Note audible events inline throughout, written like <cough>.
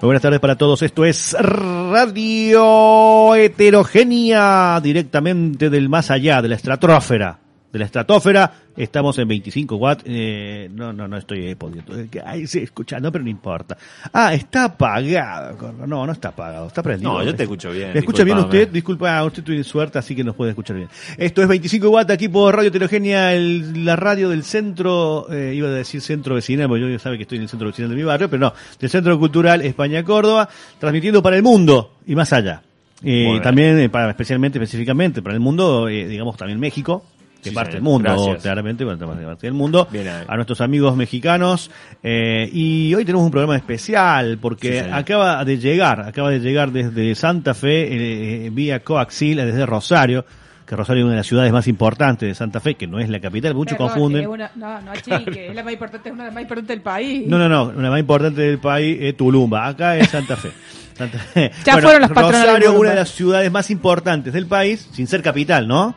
Buenas tardes para todos. Esto es Radio Heterogénea, directamente del más allá, de la estratosfera. De la estratosfera, estamos en 25 watts. Eh, no, no, no estoy pudiendo. Ahí se escucha, no, pero no importa. Ah, está apagado. No, no está apagado, está prendido. No, yo te escucho bien. ¿Me escucha bien usted? Disculpa, usted tiene suerte, así que nos puede escuchar bien. Esto es 25 watts aquí por Radio Heterogénea, el- la radio del centro, eh, iba a decir centro vecinal, porque yo ya sabe que estoy en el centro vecinal de mi barrio, pero no, del Centro Cultural España Córdoba, transmitiendo para el mundo y más allá. Eh, también, eh, para, especialmente, específicamente para el mundo, eh, digamos también México, que Sí, es parte del mundo, Gracias. claramente, de parte del mundo, Bien ahí. a nuestros amigos mexicanos, eh, y hoy tenemos un programa especial, porque Sí, acaba de llegar, acaba de llegar desde Santa Fe, eh, vía coaxil, desde Rosario, que Rosario es una de las ciudades más importantes de Santa Fe, que no es la capital, muchos Perdón, confunden. es una- no, no, chique, es la más importante, es una de las más importantes del país. No, no, no, una más importante del país es Tulumba, acá es Santa Fe. Santa Fe. <laughs> Ya fueron las de Rosario, Tulumba. una de las ciudades más importantes del país, sin ser capital, ¿no?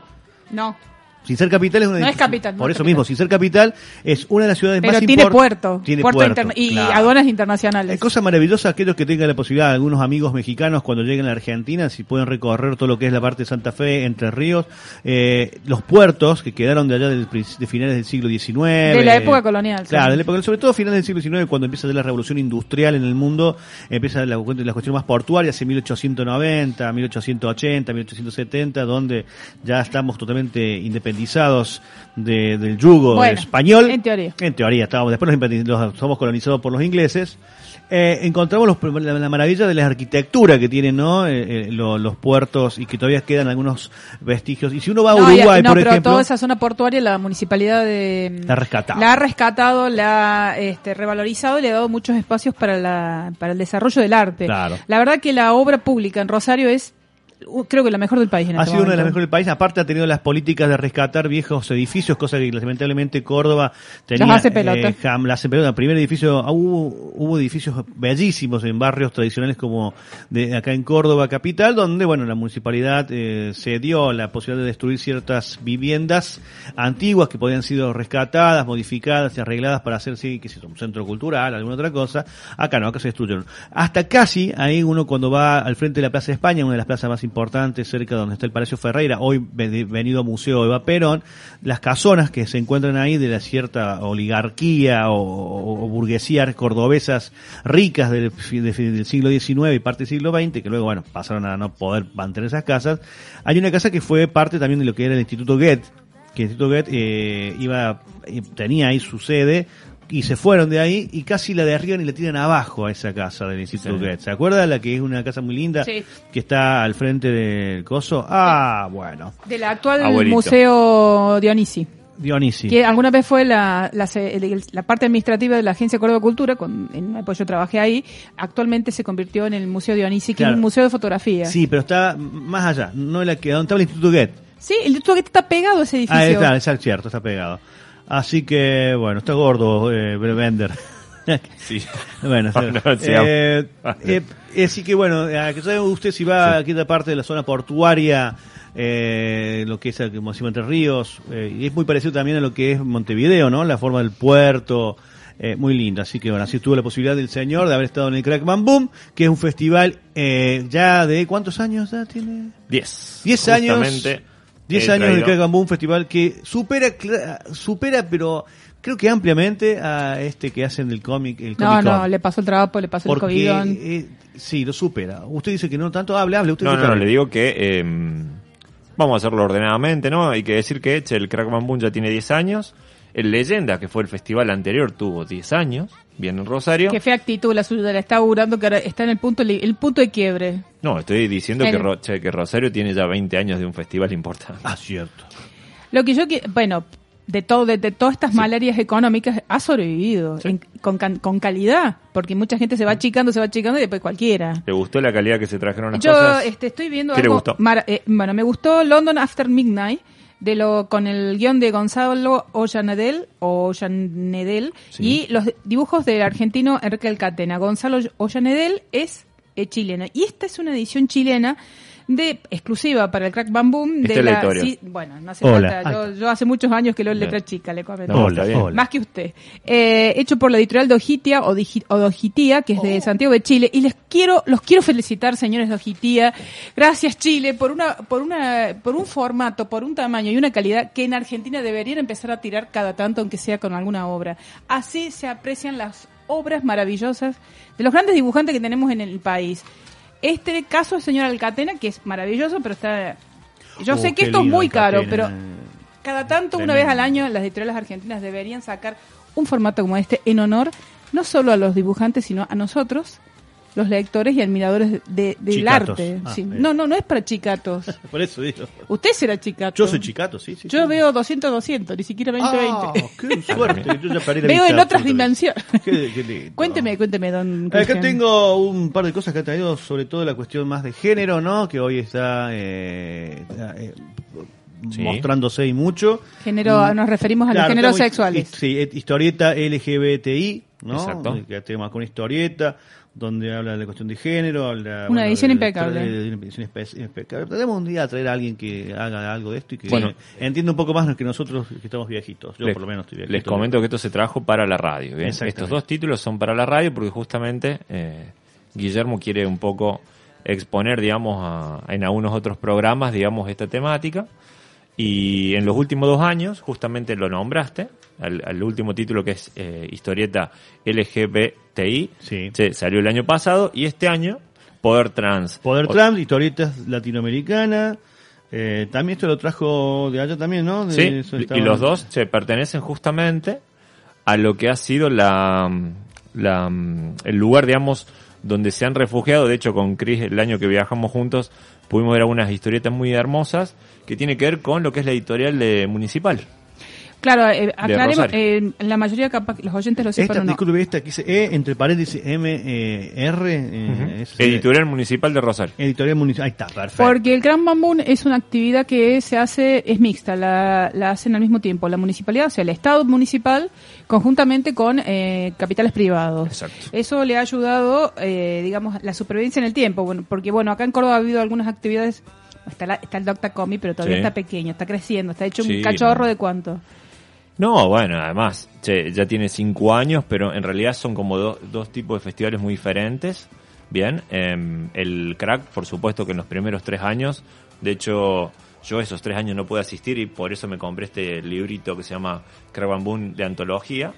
No, Sin ser capital es una No es capital, Por es eso capital. mismo, sin ser capital es una de las ciudades pero más tiene importantes. puerto, Tiene puerto puerto, y claro. aduanas internacionales. Es cosa maravillosa aquellos que tengan la posibilidad, algunos amigos mexicanos cuando lleguen a la Argentina, si pueden recorrer todo lo que es la parte de Santa Fe, Entre Ríos, eh, los puertos que quedaron de allá del, de finales del siglo XIX. De la época colonial, Claro, sí. de la época- sobre todo finales del siglo XIX, cuando empieza la revolución industrial en el mundo, empieza la, la cuestión más portuaria, hacia 1890, 1880, 1870, donde ya estamos totalmente independizados de- del yugo Bueno, español. en teoría. En teoría, estábamos, después independiz- los- somos colonizados por los ingleses. Eh, encontramos los- la, la maravilla de la arquitectura que tienen ¿no? Eh, eh, lo- los puertos y que todavía quedan algunos vestigios. Y si uno va a No, Uruguay, no, por pero ejemplo, toda esa zona portuaria la municipalidad de La rescatado. la ha rescatado, la ha este, revalorizado y le ha dado muchos espacios para la para el desarrollo del arte. Claro. La verdad que la obra pública en Rosario es creo que la mejor del país en ha este sido una de las mejores del país. Aparte ha tenido las políticas de rescatar viejos edificios, cosa que lamentablemente Córdoba tenía. Las hace pelota. eh, jam- las hace pelota. El primer edificio, ah, hubo, hubo edificios bellísimos en barrios tradicionales como de acá en Córdoba capital, donde bueno la municipalidad eh, se dio la posibilidad de destruir ciertas viviendas antiguas que podían sido rescatadas, modificadas y arregladas para hacer sí, que un centro cultural, alguna otra cosa. Acá no, acá se destruyeron. Hasta casi ahí uno cuando va al frente de la Plaza de España, una de las plazas más importantes, cerca donde está el Palacio Ferreira, hoy ve- venido Museo Eva Perón, las casonas que se encuentran ahí de la cierta oligarquía o, o- o burguesía cordobesas ricas del, de- del siglo XIX y parte del siglo XX, que luego, bueno, pasaron a no poder mantener esas casas. Hay una casa que fue parte también de lo que era el Instituto Goethe, que el Instituto Goethe eh, iba, eh, tenía ahí su sede, y se fueron de ahí y casi la derriban y la tiran abajo a esa casa del Instituto Sí. Goethe. ¿Se acuerda la que es una casa muy linda Sí. que está al frente del coso? Ah, bueno. Del actual Abuelito. Museo Dionisi. Dionisi. Que alguna vez fue la, la, se- el- la parte administrativa de la Agencia Córdoba Cultura, con, en una época yo trabajé ahí, actualmente se convirtió en el Museo Dionisi, que Claro. es un museo de fotografía. Sí, pero está más allá, no la que donde estaba el Instituto Goethe. Sí, el Instituto Goethe está pegado a ese edificio. Ah, está, está cierto, está pegado. Así que, bueno, está gordo eh, Bender. <laughs> Sí. <laughs> Bueno, <laughs> No, no, eh, eh, eh, así que bueno, que sabe usted si va a aquella parte de la zona portuaria, eh, lo que es eh, como decimos Entre Ríos, eh, y es muy parecido también a lo que es Montevideo, ¿no? La forma del puerto, eh, muy linda. Así que bueno, así tuvo la posibilidad del señor de haber estado en el Crack Bam Boom, que es un festival eh, ya de ¿cuántos años ya tiene? 10. 10 años. Justamente 10 he años del traído- Crack Boom Festival que supera, supera, pero creo que ampliamente a este que hacen del cómic, el No, no, le pasó el trabajo, le pasó el COVID. eh, sí, lo supera. Usted dice que no tanto, hable, hable. Usted No, no, no, le digo que eh, vamos a hacerlo ordenadamente, ¿no? Hay que decir que che, el Crack Boom ya tiene 10 años. El Leyenda, que fue el festival anterior, tuvo 10 años, bien en Rosario. Qué fea actitud la suya, la está augurando que ahora está en el punto, li- el punto de quiebre. No, estoy diciendo El- que, Ro- che, que Rosario tiene ya 20 años de un festival importante. Ah, cierto. Lo que yo bueno, de todo, de, de todas estas malarias económicas ha sobrevivido en- con, con calidad, porque mucha gente se va achicando, se va achicando y después cualquiera. ¿Te gustó la calidad que se trajeron las Yo cosas? este, estoy viendo ¿Qué le gustó? eh, bueno, me gustó London After Midnight de lo con el guion de Gonzalo Ollanedel o Ollanedel Sí. y los dibujos del argentino Enrique Alcatena. Gonzalo Ollanedel es eh, chileno y esta es una edición chilena de exclusiva para el Crack Bam Boom. Esta De es la sí, bueno, no hace Hola. falta. Yo, yo hace muchos años que leo letra chica, le comento. Hola, hola. Más que usted. Eh, hecho por la editorial Dojitia o, Digi- o Dojitía, que es Oh. de Santiago de Chile. Y les quiero, los quiero felicitar, señores de Dojitía. Gracias, Chile, por una, por una, por un formato, por un tamaño y una calidad que en Argentina deberían empezar a tirar cada tanto, aunque sea con alguna obra. Así se aprecian las obras maravillosas de los grandes dibujantes que tenemos en el país. Este caso es señor Alcatena, que es maravilloso, pero está... Yo Oh, sé que esto es muy caro, pero cada tanto, una vez al año, las editoriales argentinas deberían sacar un formato como este en honor no solo a los dibujantes, sino a nosotros, los lectores y admiradores de- de- del arte. Ah, Sí. No, no, no es para chicatos. <laughs> Por eso digo. Usted será chicato. Yo soy chicato, sí, sí. Yo sí. veo 200-200, ni siquiera 20-20. Ah, qué <laughs> suerte. Yo ya perdí la veo vista en otras dimensiones. <laughs> Qué- qué lindo. Cuénteme, cuénteme, don Acá Cristian. tengo un par de cosas que ha traído, sobre todo la cuestión más de género, ¿no? Que hoy está eh, eh, Sí. mostrándose y mucho. Género, nos referimos a los Claro, géneros tengo sexuales. Sí, eh, historieta LGBTI, ¿no? Exacto. Que tema con historieta, donde habla de la cuestión de género, habla... Una edición de- impecable. de- edición impecable. Tenemos un día a traer a alguien que haga algo de esto y que Bueno. entienda un poco más que nosotros que estamos viejitos. Yo les, por lo menos estoy viejito. les comento que esto se trajo para la radio. Estos dos títulos son para la radio porque justamente eh, Guillermo quiere un poco exponer, digamos, a- en algunos otros programas, digamos, esta temática. Y en los últimos dos años, justamente lo nombraste, al, al último título que es eh, historieta LGBTI, Sí. se- salió el año pasado, y este año, Poder Trans. Poder O- Trans, historietas latinoamericanas. Eh, también esto lo trajo de allá también, ¿no? De- Sí, eso y los dos se pertenecen justamente a lo que ha sido la, la el lugar, digamos, donde se han refugiado. De hecho, con Chris, el año que viajamos juntos, pudimos ver algunas historietas muy hermosas que tiene que ver con lo que es la editorial de Municipal. Claro, eh, aclaremos, eh, la mayoría capaz los oyentes lo sepan Esta, no. disculpe, esta que dice E, entre paréntesis M, eh, R. eh, es- Editorial Municipal de Rosario. Editorial municipal. Ahí está, perfecto. Porque el Gran Bambún es una actividad que se hace, es mixta, la, la hacen al mismo tiempo la municipalidad, o sea, el Estado municipal, conjuntamente con eh, capitales privados. Exacto. Eso le ha ayudado, eh, digamos, la supervivencia en el tiempo, bueno, porque bueno, acá en Córdoba ha habido algunas actividades, está, la, está el Docta Comi, pero todavía Sí. está pequeño, está creciendo, está hecho Sí, un cachorro no. de cuánto. No, bueno, además, che, ya tiene cinco años, pero en realidad son como do- dos tipos de festivales muy diferentes. Bien, em, el crack, por supuesto que en los primeros tres años, de hecho, yo esos tres años no pude asistir y por eso me compré este librito que se llama Crack Bamboo de antología.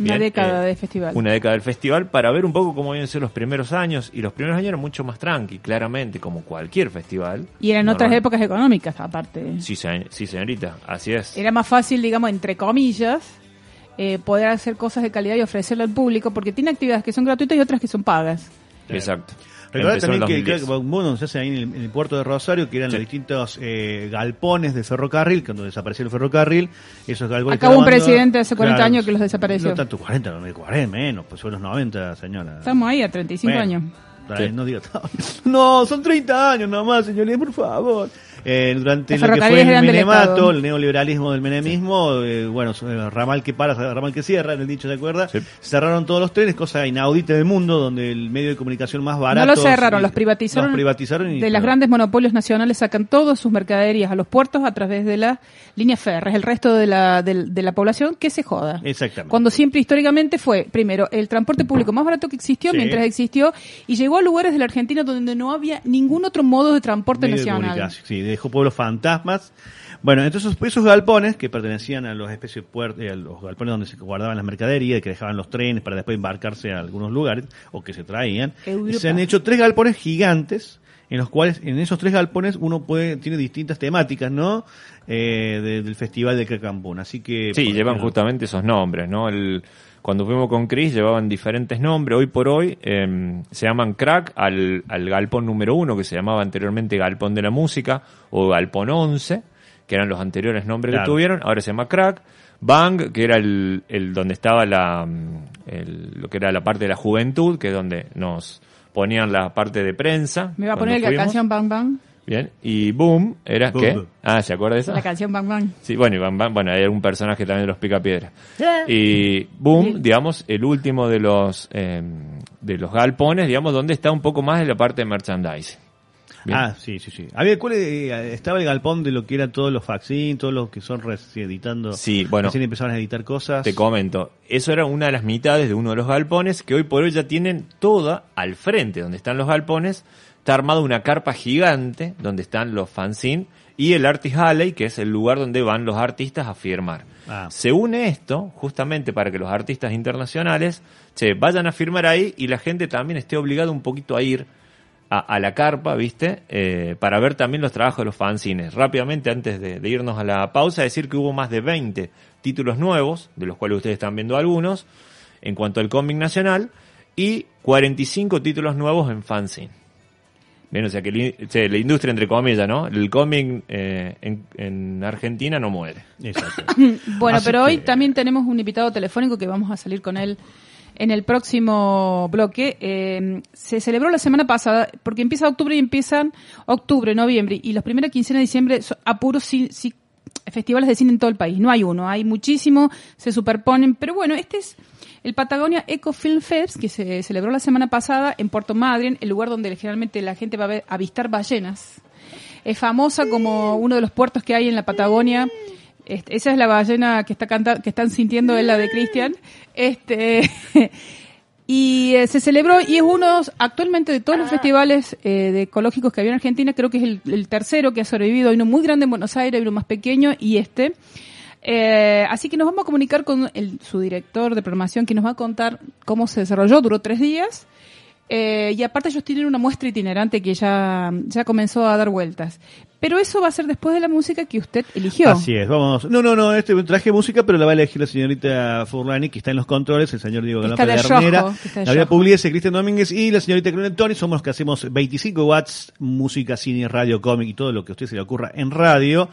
Una década eh, de festival. Una década del festival para ver un poco cómo habían sido los primeros años. Y los primeros años eran mucho más tranqui, claramente, como cualquier festival. Y eran otras épocas económicas, aparte. Sí, se- sí, señorita, así es. Era más fácil, digamos, entre comillas, eh, poder hacer cosas de calidad y ofrecerlo al público, porque tiene actividades que son gratuitas y otras que son pagas. Exacto. Recordad también que el 2010. Crack Bamboo se hace ahí en el, en el puerto de Rosario, que eran Sí. los distintos eh, galpones de ferrocarril, cuando desapareció el ferrocarril, esos galpones Acá hubo un presidente hace 40 años que los desapareció. No tanto 40, no, 40 menos, pues son los 90, señora. Estamos ahí a 35 Bueno, años. Sí. No, diga <laughs> no, son 30 años nomás, señoría, por favor. Eh, durante Los lo que fue el menemato, el neoliberalismo del menemismo, eh, bueno, eh, ramal que para, ramal que cierra, en el dicho, ¿se acuerda? Sí. Cerraron todos los trenes, cosa inaudita del mundo, donde el medio de comunicación más barato... no los cerraron, los privatizaron. Los privatizaron y, de las grandes monopolios nacionales sacan todas sus mercaderías a los puertos a través de las líneas férreas. El resto de la, de, la población que se joda. Exactamente. Cuando siempre históricamente fue, primero, el transporte público más barato que existió Sí. mientras existió y llegó a lugares de la Argentina donde no había ningún otro modo de transporte Medio de nacional. comunicación, Sí, dejó pueblos fantasmas. Bueno, entonces esos galpones que pertenecían a los especies puer- eh, a los galpones donde se guardaban las mercaderías, que dejaban los trenes para después embarcarse a algunos lugares o que se traían, Europa. se han hecho tres galpones gigantes en los cuales en esos tres galpones uno puede tiene distintas temáticas, ¿no? Eh, de- del festival de Cacambún. Así que Sí, llevan ejemplo, justamente esos nombres, ¿no? El, cuando fuimos con Chris llevaban diferentes nombres. Hoy por hoy eh, se llaman crack al, al galpón número uno, que se llamaba anteriormente galpón de la música, o galpón 11, que eran los anteriores nombres Claro. que tuvieron. Ahora se llama crack. Bang, que era el, el donde estaba la, el- lo que era la parte de la juventud, que es donde nos ponían la parte de prensa. Me va a poner la fuimos. canción Bang Bang. Bien. Y Boom era Boom, ¿qué? boom. Ah, ¿se acuerda de eso? La canción Bang Bang. Sí, bueno, y Bam Bam, bueno, un personaje también de los Picapiedras. Y Boom, digamos, el último de los eh, de los galpones, digamos, donde está un poco más de la parte de merchandising. Bien. Ah, sí, sí, sí. Había, ¿cuál, eh, estaba el galpón de lo que eran todos los facsín, todos los que son editando. Sí, bueno. Recién empezaron a editar cosas. Te comento, eso era una de las mitades de uno de los galpones que hoy por hoy ya tienen toda al frente donde están los galpones, está armada una carpa gigante donde están los fanzine y el Artist Alley, que es el lugar donde van los artistas a firmar. Ah. Se une esto justamente para que los artistas internacionales che, vayan a firmar ahí y la gente también esté obligada un poquito a ir a, a la carpa, ¿viste? Eh, para ver también los trabajos de los fanzines. Rápidamente, antes de, de irnos a la pausa, decir que hubo más de 20 títulos nuevos, de los cuales ustedes están viendo algunos, en cuanto al cómic nacional, y 45 títulos nuevos en fanzine. Bien, o sea que li- che, la industria, entre comillas, ¿no? El cómic eh, en, en Argentina no muere. Exacto. <laughs> Bueno, Así pero hoy también tenemos un invitado telefónico que vamos a salir con él en el próximo bloque. Eh, se celebró la semana pasada, porque empieza octubre y empiezan octubre, noviembre, y los primeros quincena de diciembre son apuros ci- ci- festivales de cine en todo el país. No hay uno, hay muchísimo, se superponen, pero bueno, este es el Patagonia Eco Film Fest, que se celebró la semana pasada en Puerto Madryn, el lugar donde generalmente la gente va a ver- avistar ballenas. Es famosa como uno de los puertos que hay en la Patagonia. Este, esa es la ballena que está canta- que están sintiendo es la de Cristian. Este <laughs> y eh, se celebró y es uno actualmente de todos los festivales eh, de ecológicos que había en Argentina, creo que es el, el tercero que ha sobrevivido. Hay uno muy grande en Buenos Aires, hay uno más pequeño y este. Eh, así que nos vamos a comunicar con el, su director de programación que nos va a contar cómo se desarrolló, duró tres días. Eh, y aparte ellos tienen una muestra itinerante que ya, ya comenzó a dar vueltas. Pero eso va a ser después de la música que usted eligió. Así es, vamos. No, no, no, este traje música, pero la va a elegir la señorita Furlani, que está en los controles, el señor Diego está de de Gabriela. Pugliese, Cristian Domínguez y la señorita Clemente Tony. Somos los que hacemos 25 watts, música, cine, radio, cómic y todo lo que a usted se le ocurra en radio.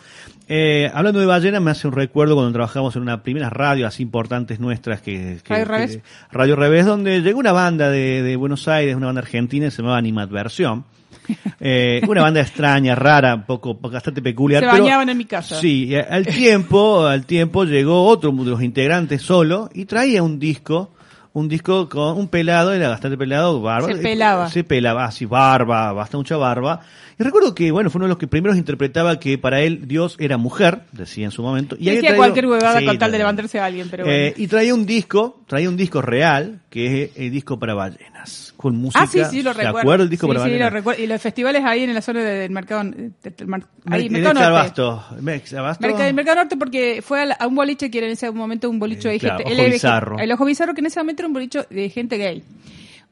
Eh, hablando de ballena, me hace un recuerdo cuando trabajamos en una primera radio así importantes nuestras que, que- Radio que- Revés. Radio Revés, donde llegó una banda de, de Buenos Aires, una banda argentina, se llamaba Animadversión. <laughs> Eh, una banda extraña, rara, un poco, bastante peculiar. Se pero- bañaban en mi casa. Sí, al tiempo, al tiempo llegó otro de los integrantes solo y traía un disco, un disco con un pelado, era bastante pelado, barba. Se pelaba. Se pelaba, así, barba, bastante mucha barba. Y recuerdo que, bueno, fue uno de los que primeros interpretaba que para él Dios era mujer, decía en su momento. Y Decía traído- cualquier huevada Sí, con tal de levantarse a alguien, pero Eh, bueno. y traía un disco, traía un disco real, que es el disco para ballenas, con música. Ah, sí, sí, lo ¿Se recuerdo. acuerda el disco sí, para sí, lo recuerdo. Y los festivales ahí en la zona del mercado. de- del ahí, El mercado. Abasto. Abasto. Mercado, el Mercado Norte porque fue a, la- a un boliche que era en ese momento un bolicho Eh, de claro, gente Ojo LGBT. Bizarro. El Ojo Bizarro que en ese momento era un bolicho de gente gay.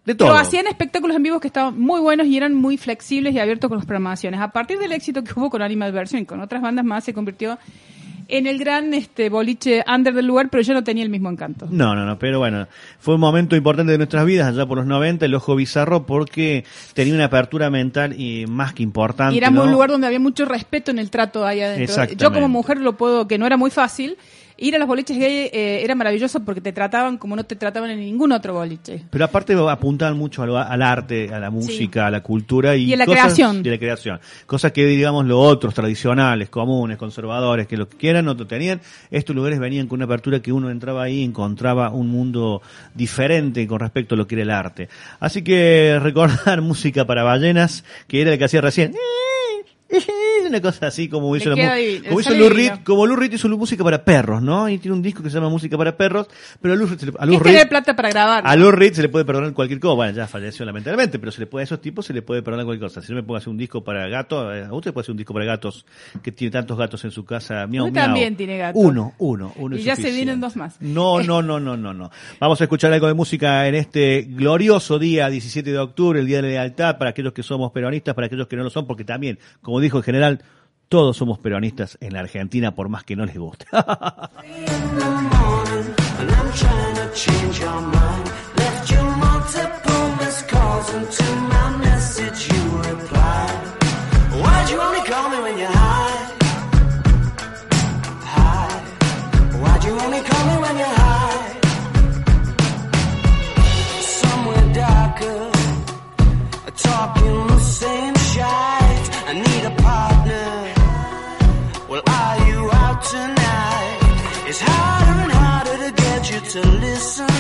De todo. Pero hacían espectáculos en vivo que estaban muy buenos y eran muy flexibles y abiertos con las programaciones. A partir del éxito que hubo con Animal Version y con otras bandas más, se convirtió en el gran este boliche under del lugar, pero ya no tenía el mismo encanto. No, no, no, pero bueno, fue un momento importante de nuestras vidas, allá por los 90, el ojo bizarro, porque tenía una apertura mental y más que importante. Y era ¿no? un lugar donde había mucho respeto en el trato ahí adentro. Yo como mujer lo puedo, que no era muy fácil, ir a los boliches gay eh, era maravilloso porque te trataban como no te trataban en ningún otro boliche. Pero aparte apuntaban mucho al, al arte, a la música, a la cultura y, Y a la cosas- creación. y a la creación. Cosas que, digamos, los otros tradicionales, comunes, conservadores, que lo que quieran, no tenían. Estos lugares venían con una apertura que uno entraba ahí y encontraba un mundo diferente con respecto a lo que era el arte. Así que recordar <laughs> música para ballenas, que era el que hacía recién. Una cosa así como hizo, la como hizo Lou. Reed, como Lou Reed hizo música para perros, ¿no? Y tiene un disco que se llama Música para perros, pero a Lou, Reed se le- a Lou Es Reed- tener plata para grabar. a Lou Reed se le puede perdonar cualquier cosa. Bueno, ya falleció lamentablemente, pero se le puede, a esos tipos se le puede perdonar cualquier cosa. Si yo me pongo a hacer un disco para gatos, eh, a usted puede hacer un disco para gatos que tiene tantos gatos en su casa. Miau, Usted también tiene gatos. Uno, uno, uno. Y es ya se vienen dos más. No, no, no, no, no, no. Vamos a escuchar algo de música en este glorioso día, 17 de octubre, el Día de la Lealtad, para aquellos que somos peronistas, para aquellos que no lo son, porque también, como dijo el general, todos somos peronistas en la Argentina, por más que no les guste. <laughs> to listen.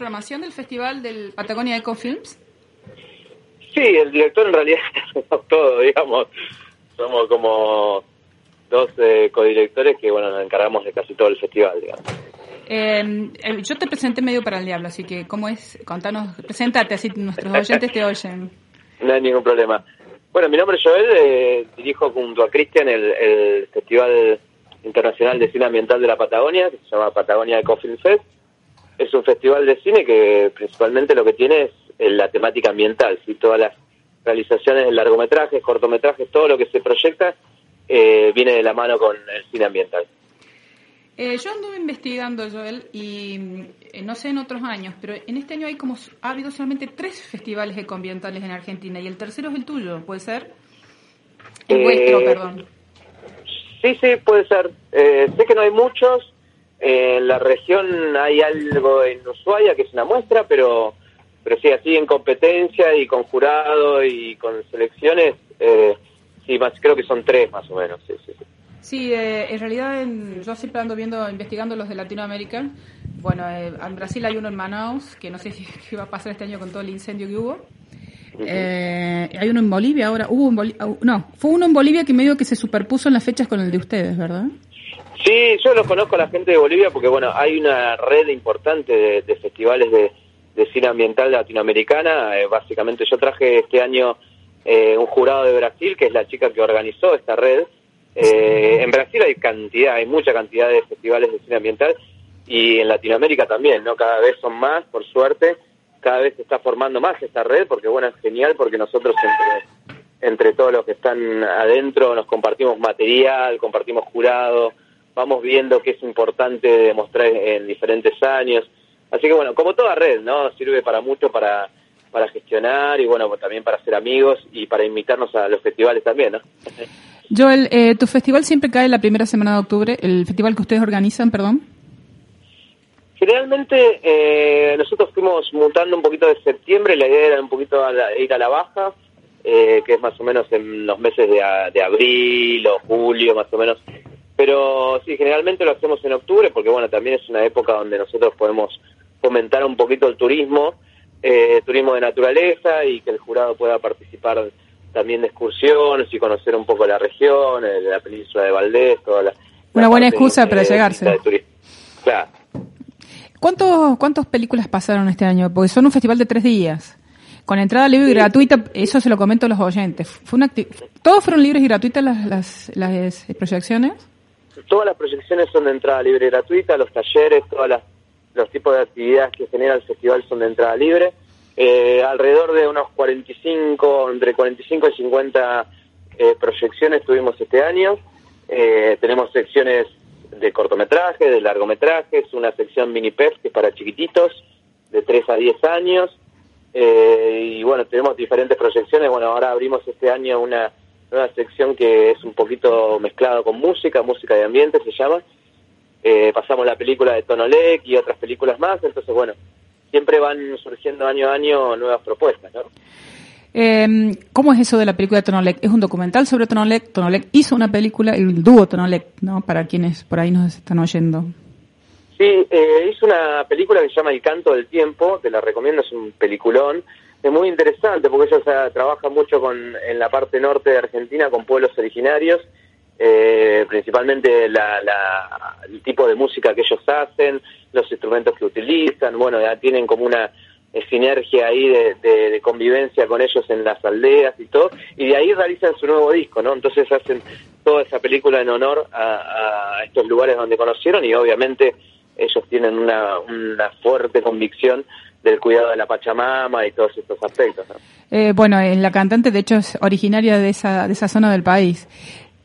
Programación del festival del Patagonia Eco Films. Sí, el director en realidad <laughs> somos todos, digamos. Somos como dos eh, codirectores que, bueno, nos encargamos de casi todo el festival, digamos. Eh, eh, yo te presenté medio para el diablo, así que, ¿cómo es? Contanos, presentate, así nuestros oyentes te oyen. No hay ningún problema. Bueno, mi nombre es Joel, eh, dirijo junto a Cristian el, el Festival Internacional de Cine Ambiental de la Patagonia, que se llama Patagonia Eco Film Fest. Es un festival de cine que principalmente lo que tiene es eh, la temática ambiental, ¿sí? todas las realizaciones de largometrajes, cortometrajes, todo lo que se proyecta eh, viene de la mano con el cine ambiental. Eh, yo anduve investigando, Joel, y eh, no sé en otros años, pero en este año hay como ha habido solamente tres festivales ecoambientales en Argentina y el tercero es el tuyo, ¿puede ser? El Eh, vuestro, perdón. Sí, sí, puede ser. Eh, sé que no hay muchos. En la región hay algo en Ushuaia, que es una muestra, pero, pero sí, así en competencia y con jurado y con selecciones, eh, sí, más, creo que son tres más o menos. Sí, sí, sí. Sí, eh, en realidad en- yo siempre ando viendo, investigando los de Latinoamérica. Bueno, eh, en Brasil hay uno en Manaus, que no sé si <laughs> qué va a pasar este año con todo el incendio que hubo. Eh, hay uno en Bolivia ahora, hubo un uh, no, fue uno en Bolivia que medio que se superpuso en las fechas con el de ustedes, ¿verdad? Sí, yo lo conozco a la gente de Bolivia porque, bueno, hay una red importante de, de festivales de, de cine ambiental latinoamericana. Eh, básicamente yo traje este año eh, un jurado de Brasil, que es la chica que organizó esta red. Eh, en Brasil hay cantidad, hay mucha cantidad de festivales de cine ambiental y en Latinoamérica también, ¿no? Cada vez son más, por suerte, cada vez se está formando más esta red porque, bueno, es genial porque nosotros entre, entre todos los que están adentro nos compartimos material, compartimos jurado, vamos viendo qué es importante demostrar en diferentes años. Así que bueno, como toda red, ¿no? Sirve para mucho para, para gestionar y bueno, también para ser amigos y para invitarnos a los festivales también, ¿no? Joel, eh, tu festival siempre cae la primera semana de octubre, el festival que ustedes organizan, perdón. Generalmente eh, nosotros fuimos mutando un poquito de septiembre, la idea era un poquito a la- ir a la baja, eh, que es más o menos en los meses de, de abril o julio, más o menos. Pero sí, generalmente lo hacemos en octubre porque bueno, también es una época donde nosotros podemos fomentar un poquito el turismo, eh, turismo de naturaleza y que el jurado pueda participar también de excursiones y conocer un poco la región, eh, la península de Valdés, toda la... Una la buena excusa para eh, llegarse. de turismo. Claro. ¿Cuántos, ¿Cuántas películas pasaron este año? Porque son un festival de tres días. Con entrada libre y gratuita, eso se lo comento a los oyentes. Fue una ¿Todos fueron libres y gratuitas las, las, las proyecciones? Todas las proyecciones son de entrada libre y gratuita, los talleres, todos los tipos de actividades que genera el festival son de entrada libre. Eh, alrededor de unos 45, entre 45 y 50 eh, proyecciones tuvimos este año. Eh, tenemos secciones de cortometrajes, de largometrajes, una sección mini PEF que es para chiquititos, de 3 a 10 años. Eh, y bueno, tenemos diferentes proyecciones. Bueno, ahora abrimos este año una nueva sección que es un poquito mezclado con música, música de ambiente se llama. Eh, pasamos la película de Tonolec y otras películas más, entonces bueno, siempre van surgiendo año a año nuevas propuestas, ¿no? Eh, ¿Cómo es eso de la película de Tonolec? Es un documental sobre Tonolec. Tonolec hizo una película, el dúo Tonolec, ¿no? Para quienes por ahí nos están oyendo. Sí, eh, hizo una película que se llama El Canto del Tiempo, te la recomiendo, es un peliculón. Es muy interesante porque ellos ah, trabajan mucho con, en la parte norte de Argentina con pueblos originarios, eh, principalmente la, la- el tipo de música que ellos hacen, los instrumentos que utilizan, bueno, ya tienen como una eh, sinergia ahí de, de- convivencia con ellos en las aldeas y todo, y de ahí realizan su nuevo disco, ¿no? Entonces hacen toda esa película en honor a, a estos lugares donde conocieron y obviamente ellos tienen una, una fuerte convicción del cuidado de la Pachamama y todos estos aspectos. ¿no? Eh, bueno, eh, la cantante de hecho es originaria de esa, de esa zona del país.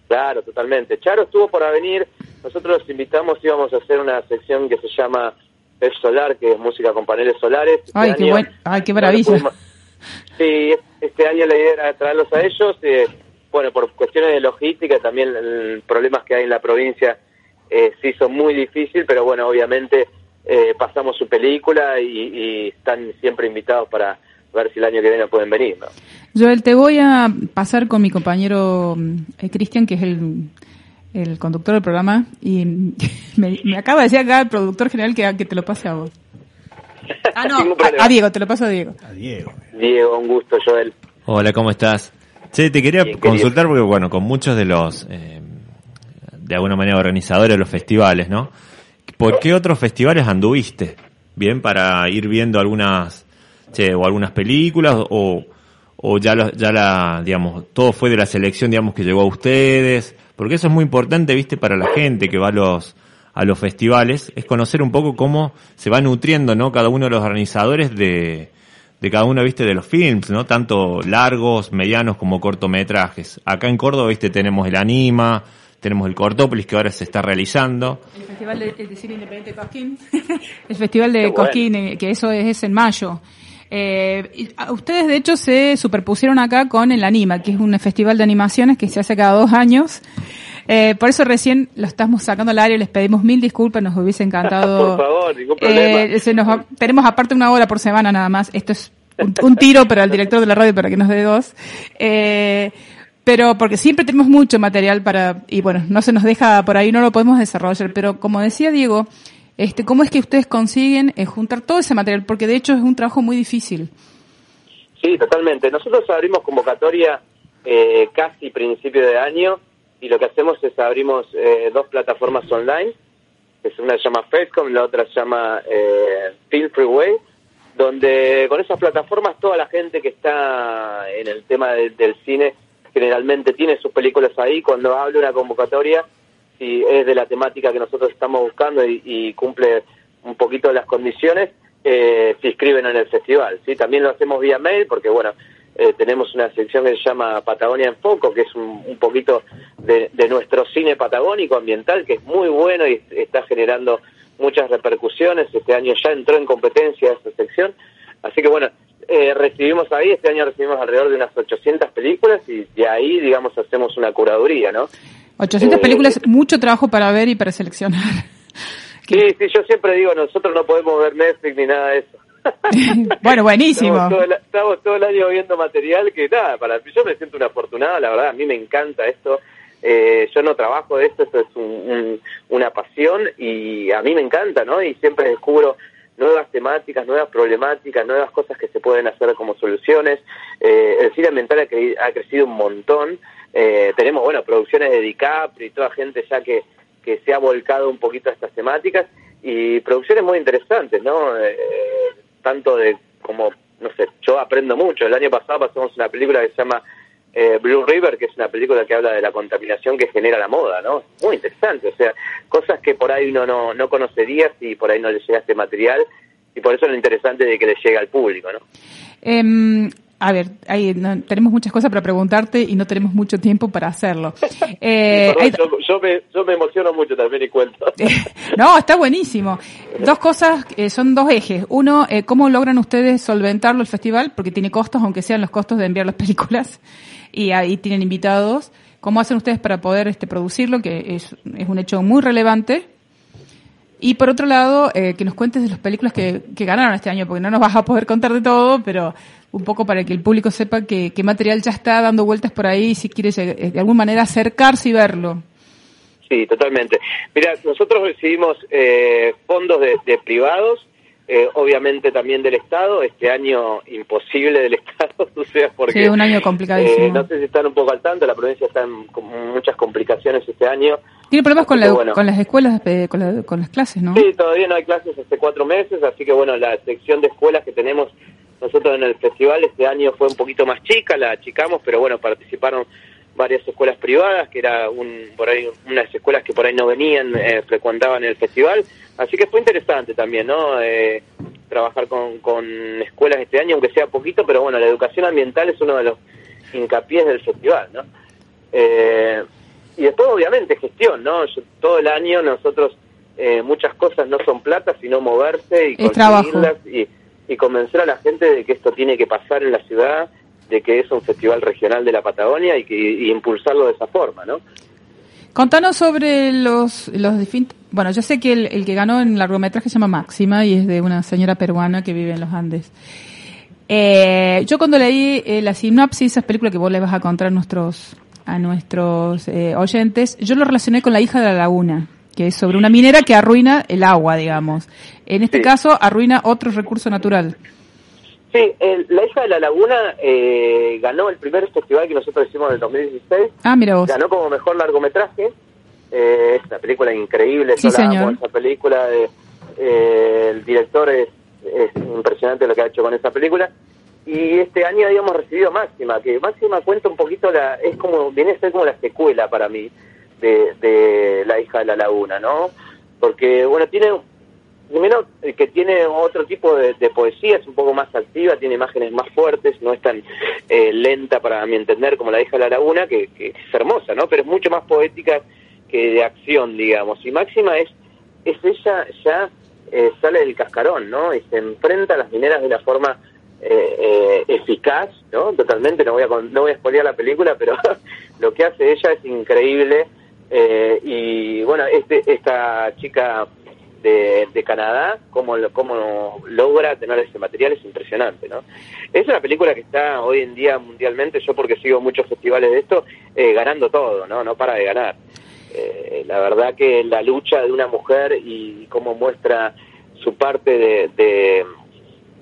Claro, totalmente. Charo estuvo por venir, nosotros los invitamos, íbamos a hacer una sección que se llama Pep Solar, que es música con paneles solares. Este Ay, qué buen- ay, qué no maravilla. pudimos- Sí, este año la idea era traerlos a ellos, eh, bueno, por cuestiones de logística, también problemas que hay en la provincia eh, se hizo muy difícil, pero bueno, obviamente eh, pasamos su película y, y están siempre invitados para ver si el año que viene pueden venir, ¿no? Joel, te voy a pasar con mi compañero mm, eh, Cristian, que es el, el conductor del programa, y <laughs> me, me acaba de decir acá el productor general que, que te lo pase a vos. <laughs> Ah, no, a, a Diego, te lo paso a Diego. A Diego. Diego, un gusto, Joel. Hola, ¿cómo estás? Che, te quería Bien, querido. consultar porque, bueno, con muchos de los, eh, de alguna manera, organizadores de los festivales, ¿no? ¿Por qué otros festivales anduviste? Bien, para ir viendo algunas, che, o algunas películas, o, o ya, lo- ya la, digamos, todo fue de la selección, digamos, que llegó a ustedes. Porque eso es muy importante, viste, para la gente que va a los, a los festivales, es conocer un poco cómo se va nutriendo, ¿no? Cada uno de los organizadores de, de cada uno, viste, de los films, ¿no? Tanto largos, medianos como cortometrajes. Acá en Córdoba, viste, tenemos el Anima, tenemos el Cortópolis que ahora se está realizando. El Festival de, de Cine Independiente de Cosquín. <laughs> el Festival de bueno. Cosquín, eh, que eso es, es en mayo. Eh, y a- ustedes, de hecho, se superpusieron acá con el Anima, que es un festival de animaciones que se hace cada dos años. Eh, por eso recién lo estamos sacando al área, les pedimos mil disculpas, nos hubiese encantado. <laughs> Por favor, ningún problema. Eh, se nos va- tenemos aparte una hora por semana nada más. Esto es un, un tiro para el director de la radio para que nos dé dos. Eh, pero porque siempre tenemos mucho material para, y bueno, no se nos deja por ahí, no lo podemos desarrollar. Pero como decía Diego, este, ¿cómo es que ustedes consiguen eh, juntar todo ese material? Porque de hecho es un trabajo muy difícil. Sí, totalmente. Nosotros abrimos convocatoria eh, casi principio de año y lo que hacemos es abrimos eh, dos plataformas online, es una se llama Facecom y la otra se llama eh, Film Freeway, donde con esas plataformas toda la gente que está en el tema de- del cine generalmente tiene sus películas ahí. Cuando abre una convocatoria, si es de la temática que nosotros estamos buscando y, y cumple un poquito las condiciones, eh, se inscriben en el festival. ¿sí? También lo hacemos vía mail porque, bueno, eh, tenemos una sección que se llama Patagonia en Foco, que es un, un poquito de, de nuestro cine patagónico ambiental, que es muy bueno y está generando muchas repercusiones. Este año ya entró en competencia esa sección. Así que, bueno, eh, recibimos ahí, este año recibimos alrededor de unas 800 películas y de ahí, digamos, hacemos una curaduría, ¿no? 800 Eh, películas, mucho trabajo para ver y para seleccionar. <laughs> Sí, sí, yo siempre digo, nosotros no podemos ver Netflix ni nada de eso. <laughs> bueno, buenísimo. Estamos todo, el, estamos todo el año viendo material que nada, para yo me siento un afortunado, la verdad, a mí me encanta esto. Eh, yo no trabajo de esto, esto es un- un- una pasión y a mí me encanta, ¿no? Y siempre descubro nuevas temáticas, nuevas problemáticas, nuevas cosas que se pueden hacer como soluciones. Eh, el cine ambiental ha, cre- ha crecido un montón. Eh, tenemos, bueno, producciones de DiCaprio y toda gente ya que, que se ha volcado un poquito a estas temáticas y producciones muy interesantes, ¿no? Eh, tanto de como, no sé, yo aprendo mucho. El año pasado pasamos una película que se llama eh, Blue River, que es una película que habla de la contaminación que genera la moda, ¿no? Muy interesante, o sea, cosas que por ahí uno no, no conocería si por ahí no le llega este material y por eso es lo interesante de que le llegue al público, ¿no? Em, a ver, ahí no- tenemos muchas cosas para preguntarte y no tenemos mucho tiempo para hacerlo. <laughs> Eh, Perdón, hay- yo, yo me, yo me emociono mucho también y cuento. <laughs> no, está buenísimo. Dos cosas, eh, son dos ejes. Uno, eh, ¿cómo logran ustedes solventarlo el festival? Porque tiene costos, aunque sean los costos de enviar las <laughs> películas. Y ahí tienen invitados. ¿Cómo hacen ustedes para poder este, producirlo? Que es, un hecho muy relevante. Y por otro lado, eh, que nos cuentes de las películas que, que ganaron este año, porque no nos <laughs> vas a poder contar de todo, pero un poco para que el público sepa que, qué material ya está dando vueltas por ahí, si quieres eh, de alguna manera acercarse y verlo. Sí, totalmente. Mira, nosotros recibimos eh, fondos de privados, eh, obviamente también del Estado, este año imposible del <laughs> Estado, o sea, porque... Sí, un año complicadísimo. eh, no sé si están un poco al tanto, la provincia está en con muchas complicaciones este año. Tiene problemas con, la, bueno. con las escuelas, eh, con, la- con las clases, ¿no? Sí, todavía no hay clases hace cuatro meses, así que bueno, la sección de escuelas que tenemos nosotros en el festival este año fue un poquito más chica, la achicamos, pero bueno, participaron varias escuelas privadas, que era un, por ahí unas escuelas que por ahí no venían, eh, frecuentaban el festival, así que fue interesante también, ¿no? Eh, trabajar con, con escuelas este año, aunque sea poquito, pero bueno, la educación ambiental es uno de los hincapiés del festival, ¿no? Eh, y después, obviamente, gestión, ¿no? Yo- todo el año nosotros, eh, muchas cosas no son plata, sino moverse y conseguirlas y, y convencer a la gente de que esto tiene que pasar en la ciudad, de que es un festival regional de la Patagonia y, que, y impulsarlo de esa forma, ¿no? Contanos sobre los, los distintos... Bueno, yo sé que el, el que ganó en largometraje se llama Máxima y es de una señora peruana que vive en los Andes. Eh, yo cuando leí eh, la sinopsis, esa película que vos le vas a contar a nuestros a nuestros eh, oyentes, yo lo relacioné con la hija de la laguna, que es sobre una minera que arruina el agua, digamos. En este Sí. caso, arruina otro recurso natural. Sí, el- La hija de la laguna eh, ganó el primer festival que nosotros hicimos en el 2016. Ah, mira vos. Ganó como mejor largometraje. Eh, es una película increíble. Sí, señor. esa película. de- eh, el director es, es impresionante lo que ha hecho con esa película. Y este año habíamos recibido Máxima, que Máxima cuenta un poquito, la es como viene a ser como la secuela para mí de, de La hija de la laguna, ¿no? Porque, bueno, tiene Primero, eh, que tiene otro tipo de, de poesía, es un poco más activa, tiene imágenes más fuertes, no es tan eh, lenta para mi entender como la hija la laguna, que, es hermosa, ¿no? Pero es mucho más poética que de acción, digamos. Y Máxima es, es ella ya eh, sale del cascarón, ¿no? Y se enfrenta a las mineras de una forma eh, eh, eficaz, ¿no? Totalmente, no voy a no voy a spoilear la película, pero <laughs> lo que hace ella es increíble. y bueno, este esta chica de, de Canadá, cómo, cómo logra tener ese material es impresionante, ¿no? Es una película que está hoy en día mundialmente, yo porque sigo muchos festivales de esto, eh, ganando todo, ¿no? No para de ganar. Eh, la verdad que la lucha de una mujer y cómo muestra su parte de, de,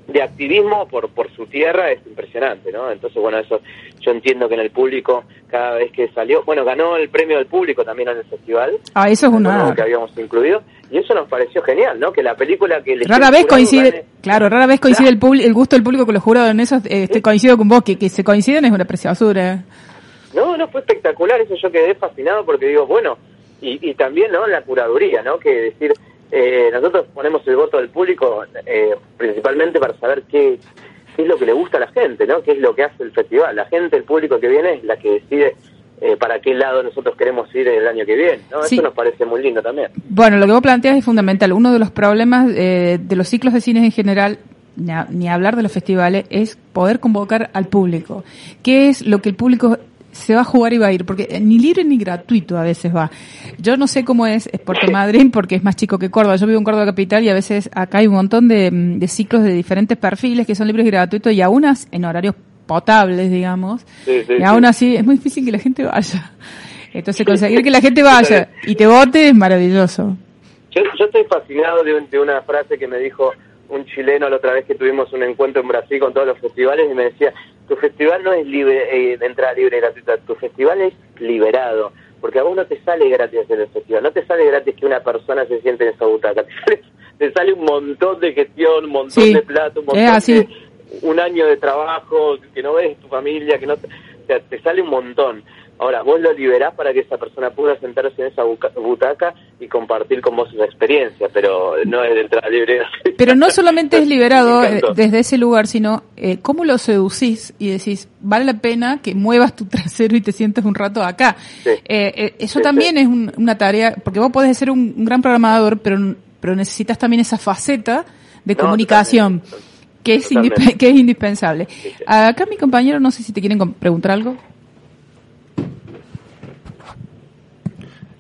de activismo por, por su tierra es impresionante, ¿no? Entonces, bueno, eso yo entiendo que en el público, cada vez que salió, bueno, ganó el premio del público también en el festival, Ah, eso es una... que habíamos incluido, y eso nos pareció genial, ¿no? Que la película que le Rara vez coincide, claro, rara vez coincide el, publi- el gusto del público con los jurados en eso. eh, coincido con vos, que, que se coinciden es una preciosura. No, no, fue espectacular, eso yo quedé fascinado porque digo, bueno, y, y también, ¿no? La curaduría, ¿no? Que decir, eh, nosotros ponemos el voto del público eh, principalmente para saber qué, qué es lo que le gusta a la gente, ¿no? Qué es lo que hace el festival. La gente, el público que viene es la que decide eh, para qué lado nosotros queremos ir el año que viene, ¿no? Sí. Eso nos parece muy lindo también. Bueno, lo que vos planteas es fundamental. Uno de los problemas eh, de los ciclos de cines en general, ni, a- ni hablar de los festivales, es poder convocar al público. ¿Qué es lo que el público se va a jugar y va a ir? Porque eh, ni libre ni gratuito a veces va. Yo no sé cómo es, es Puerto Madryn <laughs> porque es más chico que Córdoba. Yo vivo en Córdoba Capital y a veces acá hay un montón de, mm, de ciclos de diferentes perfiles que son libres y gratuitos y aún as- en horarios potables, digamos. Sí, sí, y sí. aún así es muy difícil que la gente vaya. <laughs> Entonces conseguir que la gente vaya y te vote es maravilloso. Yo, yo estoy fascinado de, un- de una frase que me dijo un chileno la otra vez que tuvimos un encuentro en Brasil con todos los festivales y me decía, tu festival no es libre, eh, de entrada libre y gratuita, tu festival es liberado, porque a vos no te sale gratis hacer el festival, no te sale gratis que una persona se siente en esa butaca, <laughs> te sale, un montón de gestión, un montón Sí, de plata, un montón así. de un año de trabajo que no ves tu familia, que no te, o sea, te sale un montón. Ahora, vos lo liberás para que esa persona pueda sentarse en esa butaca y compartir con vos esa experiencia, pero no es de entrada libre. <laughs> Pero no solamente es liberado eh, desde ese lugar, sino eh, cómo lo seducís y decís, vale la pena que muevas tu <laughs> trasero y te sientes un rato acá. Sí. Eh, eh, eso Sí, también sí. es un- una tarea, porque vos podés ser un, un gran programador, pero, pero necesitas también esa faceta de No, comunicación. totalmente. Que es, <laughs> que es indispensable. Acá mi compañero, no sé si te quieren preguntar algo.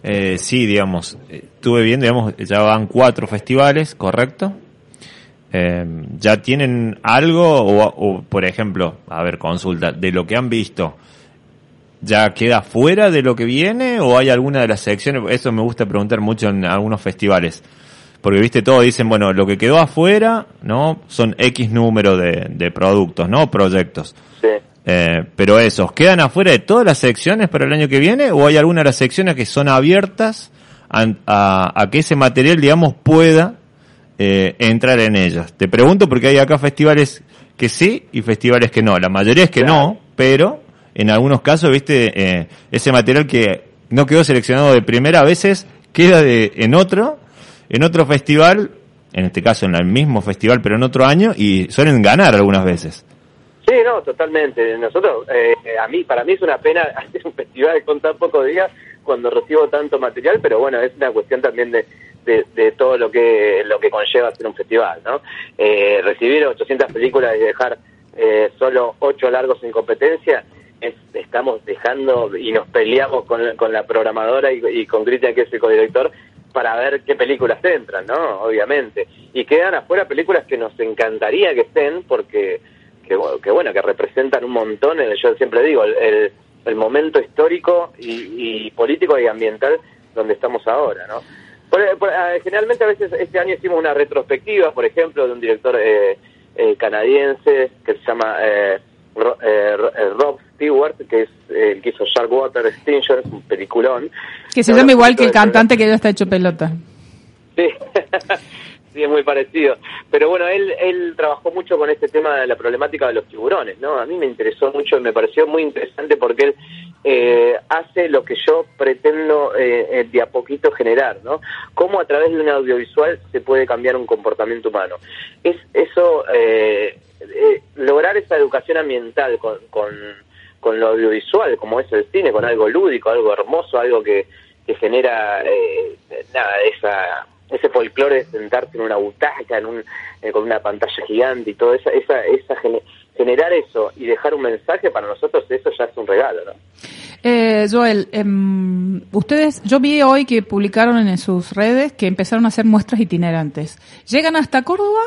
Eh, sí, digamos, eh, estuve viendo, digamos, ya van cuatro festivales, ¿correcto? Eh, ¿Ya tienen algo o, por ejemplo, a ver, consulta, de lo que han visto, ¿ya queda fuera de lo que viene o hay alguna de las secciones? Eso me gusta preguntar mucho en algunos festivales. Porque, viste, todos dicen, bueno, lo que quedó afuera, ¿no? Son X número de, de productos, ¿no? Proyectos. Sí. Eh, pero esos, ¿quedan afuera de todas las secciones para el año que viene o hay alguna de las secciones que son abiertas a, a- a que ese material, digamos, pueda eh, entrar en ellas? Te pregunto porque hay acá festivales que sí y festivales que no. La mayoría es que no, pero en algunos casos, viste, eh, ese material que no quedó seleccionado de primera a veces queda de, en otro, en otro festival, en este caso en el mismo festival pero en otro año y suelen ganar algunas veces. Sí, no, totalmente. Nosotros, eh, a mí, para mí es una pena <laughs> hacer un festival con tan pocos días cuando recibo tanto material, pero bueno, es una cuestión también de, de, todo lo que lo que conlleva hacer un festival, ¿no? Eh, recibir 800 películas y dejar eh, solo 8 largos en competencia, es, estamos dejando y nos peleamos con, con la programadora y, y con Cristian, que es el codirector, para ver qué películas entran, ¿no? Obviamente. Y quedan afuera películas que nos encantaría que estén porque que, que bueno, que representan un montón, yo siempre digo, el, el, el momento histórico y, y político y ambiental donde estamos ahora, ¿no? Por- por- eh, generalmente a veces este año hicimos una retrospectiva, por ejemplo, de un director eh, eh, canadiense que se llama eh, Ro- eh, eh, Rob Stewart, que es el que hizo Sharkwater Extinction, es un peliculón. Que se llama igual que el cantante que ya está hecho pelota. Sí, <laughs> sí, es muy parecido. Pero bueno, él, él trabajó mucho con este tema de la problemática de los tiburones, ¿no? A mí me interesó mucho y me pareció muy interesante porque él eh, hace lo que yo pretendo eh, eh, de a poquito generar, ¿no? Cómo a través de un audiovisual se puede cambiar un comportamiento humano. Es eso, eh, eh, lograr esa educación ambiental con, con, con lo audiovisual, como es el cine, con algo lúdico, algo hermoso, algo que, que genera eh, nada, esa, ese folclore de sentarse en una butaca, en un, eh, con una pantalla gigante y todo esa, esa, esa gene- generar eso y dejar un mensaje para nosotros, eso ya es un regalo, ¿no? Eh, Joel, em, ustedes, yo vi hoy que publicaron en sus redes que empezaron a hacer muestras itinerantes. ¿Llegan hasta Córdoba?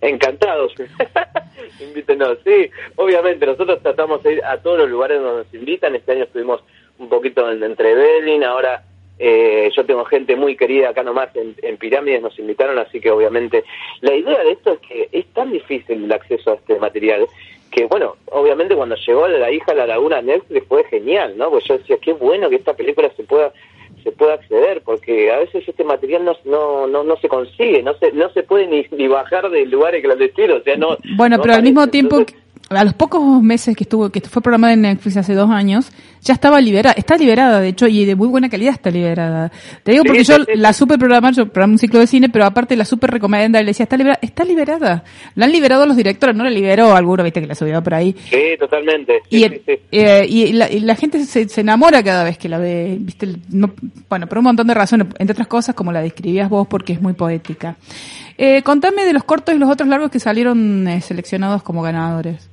Encantados. <laughs> Invítenos, sí. Obviamente, nosotros tratamos de ir a todos los lugares donde nos invitan. Este año estuvimos un poquito en, entre Belin, ahora eh, yo tengo gente muy querida acá nomás en, en Pirámides, nos invitaron, así que obviamente la idea de esto es que es tan difícil el acceso a este material que, bueno, obviamente cuando llegó la hija a la laguna Netflix fue genial, ¿no? Pues yo decía, qué bueno que esta película se pueda se pueda acceder porque a veces este material no no no, no se consigue no se no se puede ni, ni bajar del lugar clandestino o sea no Bueno, no pero al mismo tiempo, Entonces, a los pocos meses que estuvo, que fue programada en Netflix hace dos años, ya estaba liberada, está liberada, de hecho, y de muy buena calidad está liberada. Te digo porque sí, yo sí. la supe programar, yo programé un ciclo de cine, pero aparte la supe recomendar, le decía, está liberada, está liberada. La han liberado los directores, no la liberó alguno, viste que la subió por ahí. sí totalmente Y, el- eh, y la, y la gente se, se enamora cada vez que la ve, ¿viste? No- bueno, por un montón de razones, entre otras cosas como la describías vos, porque es muy poética. Eh, contame de los cortos y los otros largos que salieron eh, seleccionados como ganadores.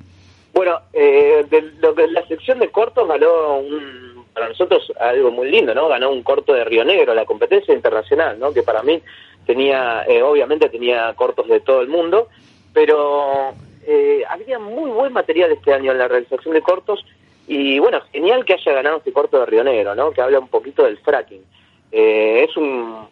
Bueno, eh, de lo que la sección de cortos ganó un, para nosotros algo muy lindo, ¿no? Ganó un corto de Río Negro, la competencia internacional, ¿no? Que para mí tenía, eh, obviamente tenía cortos de todo el mundo, pero eh, había muy buen material este año en la realización de cortos y bueno, genial que haya ganado este corto de Río Negro, ¿no? Que habla un poquito del fracking. Eh, es un,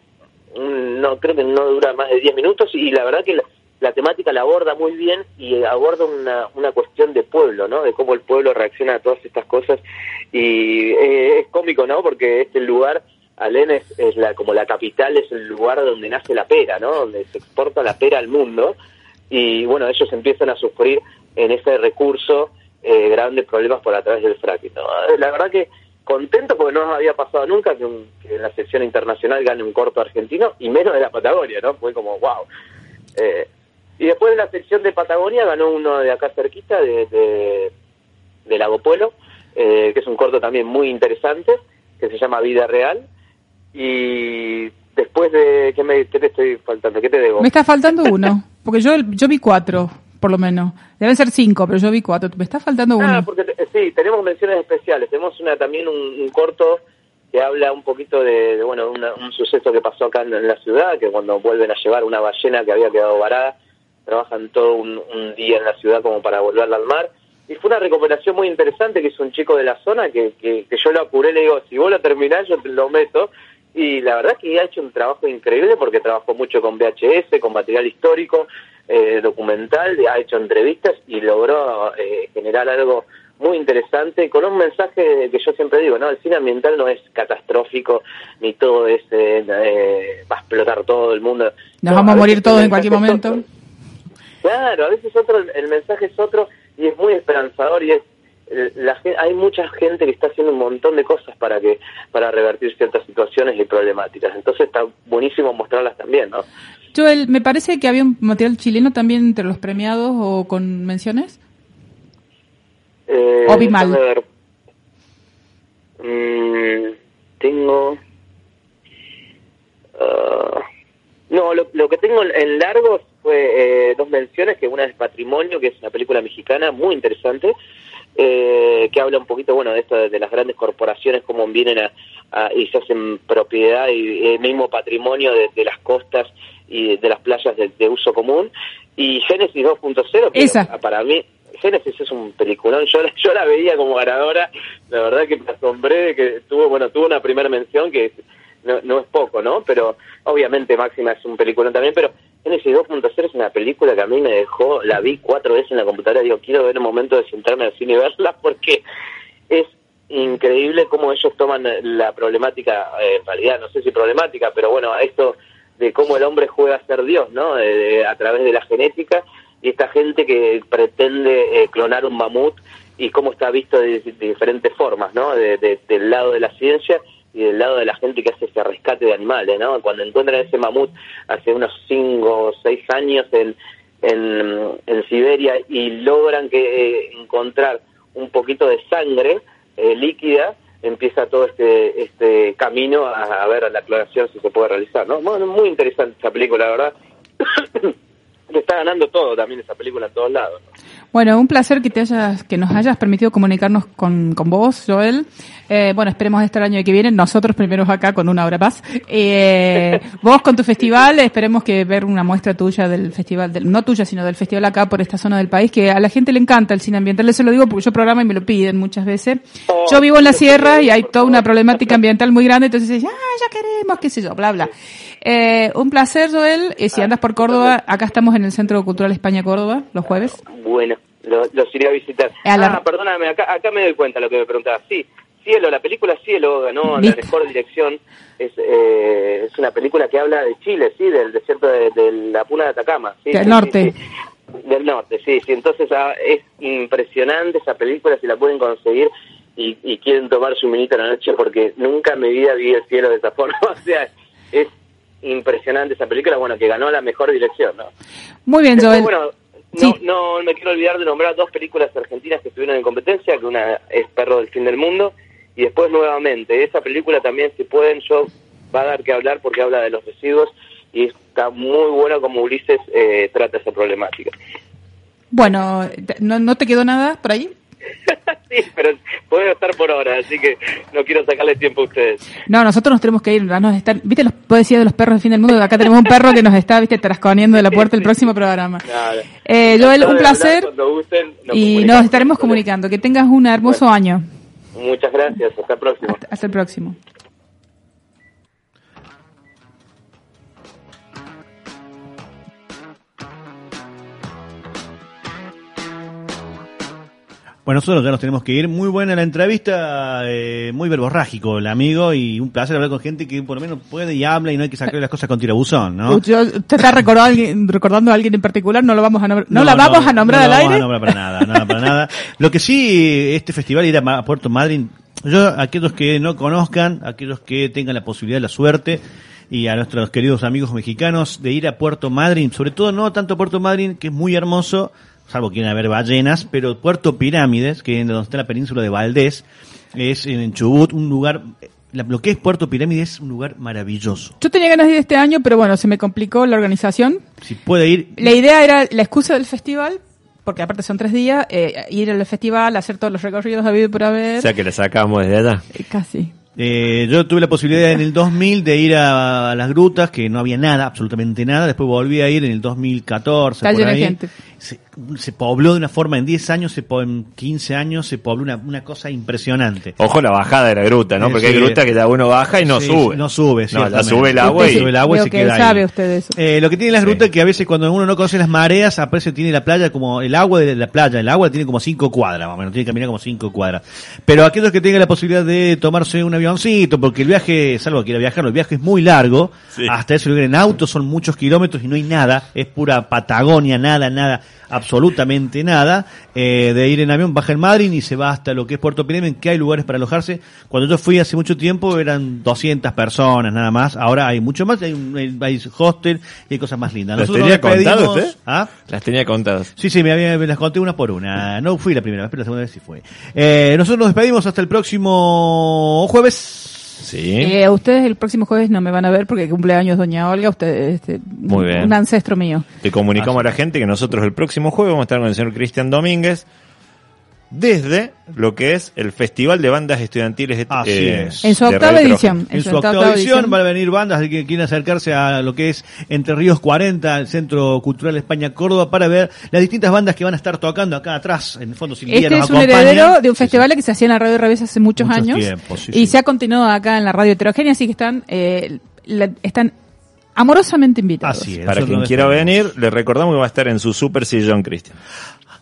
un- no creo que no dura más de 10 minutos y la verdad que la, la temática la aborda muy bien y aborda una, una cuestión de pueblo, ¿no? De cómo el pueblo reacciona a todas estas cosas y eh, es cómico, ¿no? Porque este lugar, Alén es, es la, como la capital, es el lugar donde nace la pera, ¿no? Donde se exporta la pera al mundo y bueno, ellos empiezan a sufrir en ese recurso eh, grandes problemas por a través del fracking. La verdad que contento porque no nos había pasado nunca que, un- que en la sección internacional gane un corto argentino y menos de la Patagonia, ¿no? Fue como wow. Eh, y después de la sección de Patagonia ganó uno de acá cerquita, de, de, de Lago Pueblo, eh, que es un corto también muy interesante, que se llama Vida Real. Y después de... ¿Qué, me, qué te estoy faltando? ¿Qué te debo? Me está faltando uno, <laughs> porque yo, yo vi cuatro, por lo menos. Deben ser cinco, pero yo vi cuatro. Me está faltando uno. Ah, porque sí, tenemos menciones especiales. Tenemos una también un, un corto que habla un poquito de, de, bueno, una- un suceso que pasó acá en, en la ciudad, que cuando vuelven a llevar una ballena que había quedado varada, trabajan todo un, un día en la ciudad como para volverla al mar. Y fue una recuperación muy interesante que hizo un chico de la zona que, que, que yo lo apuré, le digo, si vos lo terminás, yo te lo meto. Y la verdad que ha hecho un trabajo increíble porque trabajó mucho con VHS, con material histórico, eh, documental, ha hecho entrevistas y logró eh, generar algo muy interesante con un mensaje que yo siempre digo, ¿no? El cine ambiental no es catastrófico ni todo es eh, eh, va a explotar todo el mundo. Nos No, vamos a morir todos en cualquier momento. Claro, a veces otro el, mensaje es otro y es muy esperanzador y es eh, la hay mucha gente que está haciendo un montón de cosas para que para revertir ciertas situaciones y problemáticas. Entonces está buenísimo mostrarlas también, ¿no? Joel, me parece que había un material chileno también entre los premiados o con menciones. Eh, O vi mal. ver. Mm, tengo. ah, no, lo, lo que tengo en- en largos fue eh, dos menciones, que una es Patrimonio, que es una película mexicana muy interesante, eh, que habla un poquito, bueno, de esto de, de las grandes corporaciones, cómo vienen a, a- y se hacen propiedad y el mismo patrimonio de, de las costas y de las playas de, de uso común. Y Génesis 2.0, que Esa. para mí Génesis es un peliculón. Yo, la- <laughs> yo la veía como ganadora. La verdad que me asombré de que tuvo, bueno, tuvo una primera mención que no, no es poco, ¿no? Pero obviamente Máxima es un peliculón también, pero Génesis 2.0 es una película que a mí me dejó, la vi cuatro veces en la computadora. Digo, quiero ver el momento de sentarme al cine y verla <laughs> porque es increíble cómo ellos toman la problemática, eh, en realidad no sé si problemática, pero bueno, esto de cómo el hombre juega a ser Dios, ¿no? De- a través de la genética y esta gente que pretende eh, clonar un mamut y cómo está visto de, de diferentes formas, ¿no? De- de- del lado de la ciencia y del lado de la gente que hace ese rescate de animales, ¿no? Cuando encuentran ese mamut hace unos cinco o seis años en, en, Siberia y logran que eh, encontrar un poquito de sangre eh, líquida, empieza todo este este camino a, ver a la clonación si se puede realizar, ¿no? Muy interesante esa película, la verdad. <coughs> Le está ganando todo también esa película en todos lados. Bueno, un placer que te hayas, que nos hayas permitido comunicarnos con, con vos, Joel. Eh, bueno, esperemos estar el año que viene, nosotros primeros acá con una hora más. Eh, vos con tu festival, esperemos que ver una muestra tuya del festival, del, no tuya, sino del festival acá por esta zona del país, que a la gente le encanta el cine ambiental. Eso lo digo porque yo programa y me lo piden muchas veces. Yo vivo en la sierra y hay toda una problemática ambiental muy grande, entonces ah, ya queremos, qué sé yo, bla, bla. Eh, un placer, Joel. Eh, si Ah, andas por Córdoba, acá estamos en el Centro Cultural España Córdoba, los jueves. Bueno, lo- los iré a visitar. A la- Ah, perdóname, acá, acá me doy cuenta lo que me preguntabas. Sí, Cielo, la película Cielo ganó la mejor dirección. Es, eh, es una película que habla de Chile, sí, del desierto de, de la Puna de Atacama. Sí, Del sí, norte. sí. Del norte, sí, sí. Entonces ah, es impresionante esa película, si la pueden conseguir y, y quieren tomar su minita la noche, porque nunca en mi vida vi el cielo de esa forma. <laughs> O sea, es impresionante esa película, bueno, que ganó la mejor dirección, ¿no? Muy bien, Joel. bueno, Sí. no me quiero olvidar de nombrar dos películas argentinas que estuvieron en competencia, que una es Perro del Fin del Mundo, y después nuevamente, esa película también, si pueden, yo va a dar que hablar porque habla de los residuos y está muy bueno como Ulises eh, trata esa problemática. Bueno, ¿no, ¿no te quedó nada por ahí? <laughs> sí, pero puedo estar por hora, así que no quiero sacarle tiempo a ustedes. No, nosotros nos tenemos que ir. Nos están, ¿Viste los poesías de los perros del fin del mundo? Acá tenemos un perro que nos está, viste, trasconiendo de la puerta del próximo programa. Nada. Eh, Joel, un placer gusten, nos y nos estaremos comunicando. Que tengas un hermoso año. Muchas gracias, hasta el próximo. Hasta, hasta el próximo. Bueno, nosotros ya nos tenemos que ir. Muy buena la entrevista, eh, muy verborrágico el amigo y un placer hablar con gente que por lo menos puede y habla y no hay que sacarle las cosas con tirabuzón, ¿no? Yo- ¿Te está recordando a, alguien, recordando a alguien en particular? No lo vamos a nombrar. No, la vamos a nombrar no al aire. a nombrar para nada, nada, para nada. Lo que sí, este festival ir a a Puerto Madryn, yo, aquellos que no conozcan, aquellos que tengan la posibilidad, la suerte, y a nuestros queridos amigos mexicanos de ir a Puerto Madryn, sobre todo no tanto Puerto Madryn, que es muy hermoso, salvo que quieren ver ballenas, pero Puerto Pirámides, que es donde está la península de Valdés, es en Chubut, un lugar, la- lo que es Puerto Pirámides es un lugar maravilloso. Yo tenía ganas de ir este año, pero bueno, se me complicó la organización. Si puede ir, La idea era la excusa del festival, porque aparte son tres días, eh, ir al festival, hacer todos los recorridos habido por haber. O sea que la sacamos desde allá. Eh, Casi. Eh, yo tuve la posibilidad en el 2000 de ir a, a las grutas, que no había nada, absolutamente nada. Después volví a ir en el 2014. Está por lleno de ahí. gente. Se, se pobló de una forma, en 10 años, se po- en 15 años, se pobló una, una cosa impresionante. Ojo la bajada de la gruta, ¿no? Sí, Porque sí. hay gruta que ya uno baja y no Sí, sube. No sube, No, ya ciertamente. sube el agua y... sí. el agua y Veo se que queda sabe ahí. usted de eso. Eh, lo que tiene las Sí. grutas es que a veces cuando uno no conoce las mareas, aparece tiene la playa como el agua de la playa, el agua tiene como cinco cuadras, más o menos, tiene que caminar como cinco cuadras. Pero aquellos que tengan la posibilidad de tomarse un avioncito, porque el viaje, salvo que quiera viajar, el viaje es muy largo, Sí. hasta ese lugar en auto son muchos kilómetros y no hay nada, es pura Patagonia, nada, nada, absolutamente nada, eh, de ir en avión, baja en Madrid y se va hasta lo que es Puerto Pirámide, que hay lugares para alojarse. Cuando yo fui hace mucho tiempo eran 200 personas nada más, ahora hay mucho más, hay, un- hay, hay hostel y hay cosas más lindas. ¿Las Nosotros tenía contadas usted? ¿Ah? Las tenía contadas. Sí, sí, me, había- me las conté una por una. No fui la primera vez, pero la segunda vez sí fue. Eh, nosotros nos despedimos hasta el próximo jueves. Sí. Eh, ustedes el próximo jueves no me van a ver porque cumpleaños Doña Olga, ustedes, este, Muy bien. un ancestro mío. Te comunicamos a la gente que nosotros el próximo jueves vamos a estar con el señor Cristian Domínguez desde lo que es el Festival de Bandas Estudiantiles eh, Así es. En su de octava edición. En su octava edición van a venir bandas que quieren acercarse a lo que es Entre Ríos 40, el Centro Cultural España Córdoba, para ver las distintas bandas que van a estar tocando acá atrás. En el fondo, Silvia Este nos es un acompaña. heredero de un Sí, festival que se hacía en la Radio Revés hace muchos, Muchos años tiempos, sí, y sí. se ha continuado acá en la Radio Heterogénea, así que están eh, la- están amorosamente invitados. Así es. Para quien quiera venir, le recordamos que va a estar en su super sillón, Cristian.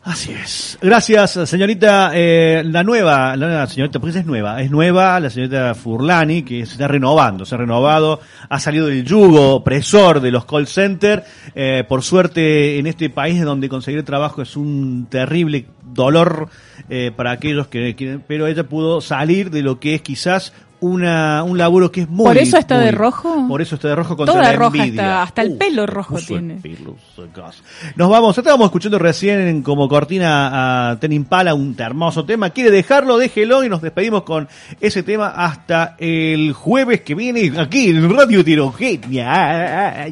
Así es. Gracias, señorita, eh, la nueva, la nueva señorita, porque es nueva, es nueva la señorita Furlani, que se está renovando, se ha renovado, ha salido del yugo opresor de los call centers. Eh, por suerte, en este país donde conseguir trabajo es un terrible dolor eh, para aquellos que quieren, pero ella pudo salir de lo que es quizás una, un laburo que es muy... ¿Por eso está muy- de rojo? Por eso está de rojo contra Toda la roja envidia. está, hasta el Uh, pelo rojo tiene. pelo. Nos vamos, estábamos escuchando recién como cortina a Ten Impala, un hermoso tema. ¿Quiere dejarlo? Déjelo y nos despedimos con ese tema hasta el jueves que viene aquí en Radio Tirogenia.